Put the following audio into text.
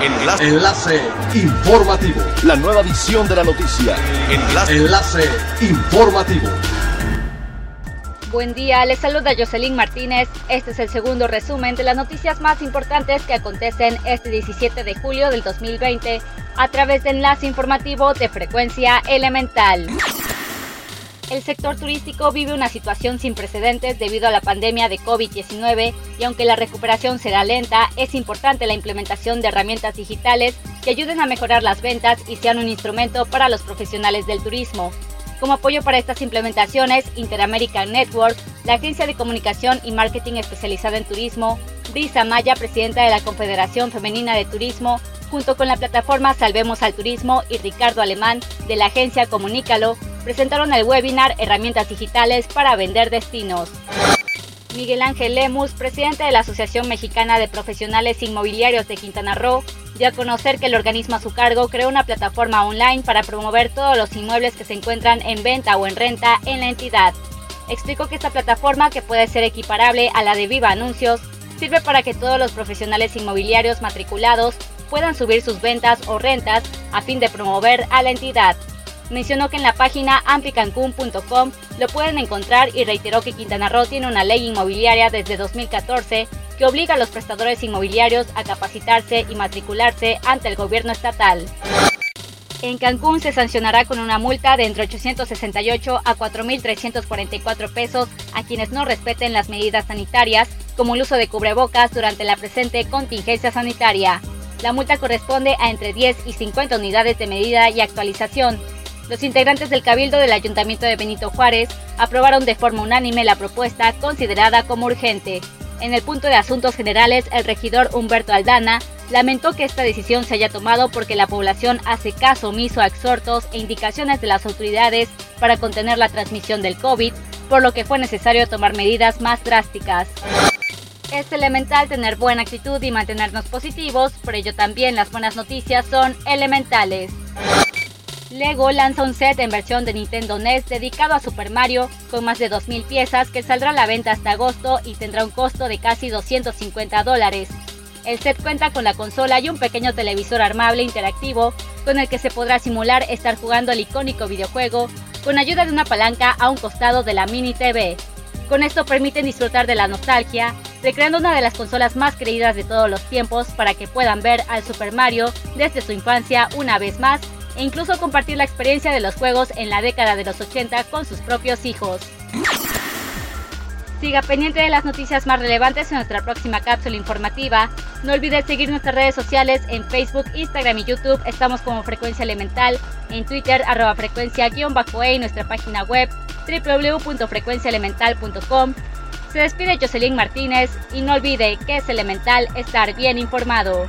Enlace. Enlace informativo. La nueva edición de la noticia. Enlace. Enlace informativo. Buen día, les saluda Jocelyn Martínez. Este es el segundo resumen de las noticias más importantes que acontecen este 17 de julio del 2020 a través de enlace informativo de frecuencia elemental. El sector turístico vive una situación sin precedentes debido a la pandemia de COVID-19 y aunque la recuperación será lenta, es importante la implementación de herramientas digitales que ayuden a mejorar las ventas y sean un instrumento para los profesionales del turismo. Como apoyo para estas implementaciones, Interamerican Network, la agencia de comunicación y marketing especializada en turismo, Brisa Maya, presidenta de la Confederación Femenina de Turismo, junto con la plataforma Salvemos al Turismo y Ricardo Alemán de la agencia Comunícalo, presentaron el webinar Herramientas Digitales para Vender Destinos. Miguel Ángel Lemus, presidente de la Asociación Mexicana de Profesionales Inmobiliarios de Quintana Roo, dio a conocer que el organismo a su cargo creó una plataforma online para promover todos los inmuebles que se encuentran en venta o en renta en la entidad. Explicó que esta plataforma, que puede ser equiparable a la de Viva Anuncios, sirve para que todos los profesionales inmobiliarios matriculados puedan subir sus ventas o rentas a fin de promover a la entidad mencionó que en la página amplicancun.com lo pueden encontrar y reiteró que Quintana Roo tiene una ley inmobiliaria desde 2014 que obliga a los prestadores inmobiliarios a capacitarse y matricularse ante el gobierno estatal. En Cancún se sancionará con una multa de entre 868 a 4.344 pesos a quienes no respeten las medidas sanitarias, como el uso de cubrebocas durante la presente contingencia sanitaria. La multa corresponde a entre 10 y 50 unidades de medida y actualización, los integrantes del Cabildo del Ayuntamiento de Benito Juárez aprobaron de forma unánime la propuesta considerada como urgente. En el punto de asuntos generales, el regidor Humberto Aldana lamentó que esta decisión se haya tomado porque la población hace caso omiso a exhortos e indicaciones de las autoridades para contener la transmisión del COVID, por lo que fue necesario tomar medidas más drásticas. Es elemental tener buena actitud y mantenernos positivos, por ello también las buenas noticias son elementales. Lego lanza un set en versión de Nintendo NES dedicado a Super Mario con más de 2.000 piezas que saldrá a la venta hasta agosto y tendrá un costo de casi 250 dólares. El set cuenta con la consola y un pequeño televisor armable interactivo con el que se podrá simular estar jugando el icónico videojuego con ayuda de una palanca a un costado de la mini TV. Con esto permiten disfrutar de la nostalgia, recreando una de las consolas más creídas de todos los tiempos para que puedan ver al Super Mario desde su infancia una vez más e incluso compartir la experiencia de los juegos en la década de los 80 con sus propios hijos. Siga pendiente de las noticias más relevantes en nuestra próxima cápsula informativa. No olvides seguir nuestras redes sociales en Facebook, Instagram y YouTube. Estamos como Frecuencia Elemental, en Twitter arroba frecuencia-e y nuestra página web www.frecuenciaelemental.com. Se despide Jocelyn Martínez y no olvide que es elemental estar bien informado.